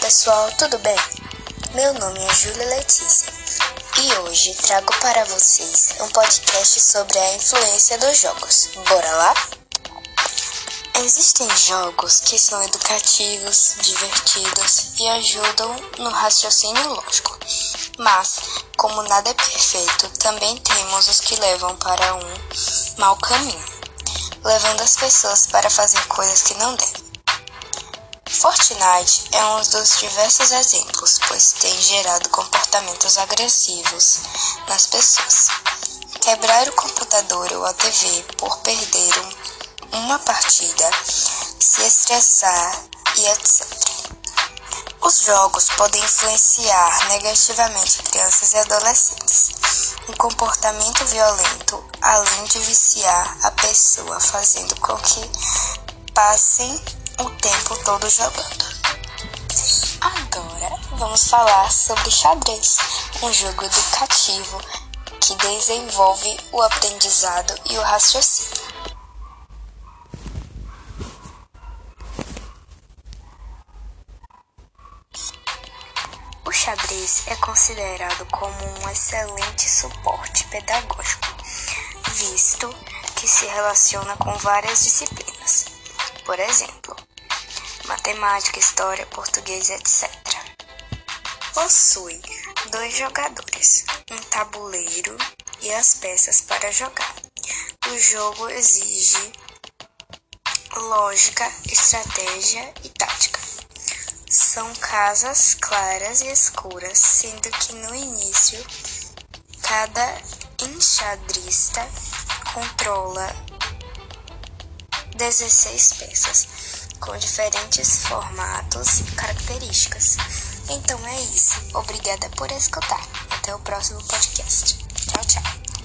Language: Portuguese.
pessoal, tudo bem? Meu nome é Júlia Letícia e hoje trago para vocês um podcast sobre a influência dos jogos. Bora lá? Existem jogos que são educativos, divertidos e ajudam no raciocínio lógico. Mas, como nada é perfeito, também temos os que levam para um mau caminho, levando as pessoas para fazer coisas que não devem. Fortnite é um dos diversos exemplos, pois tem gerado comportamentos agressivos nas pessoas. Quebrar o computador ou a TV por perder uma partida, se estressar e etc. Os jogos podem influenciar negativamente crianças e adolescentes. Um comportamento violento, além de viciar a pessoa, fazendo com que passem o tempo todo jogando. Agora vamos falar sobre xadrez, um jogo educativo que desenvolve o aprendizado e o raciocínio. O xadrez é considerado como um excelente suporte pedagógico, visto que se relaciona com várias disciplinas. Por exemplo, matemática, história, português, etc. Possui dois jogadores, um tabuleiro e as peças para jogar. O jogo exige lógica, estratégia e tática. São casas claras e escuras, sendo que no início cada enxadrista controla 16 peças com diferentes formatos e características. Então é isso. Obrigada por escutar. Até o próximo podcast. Tchau, tchau.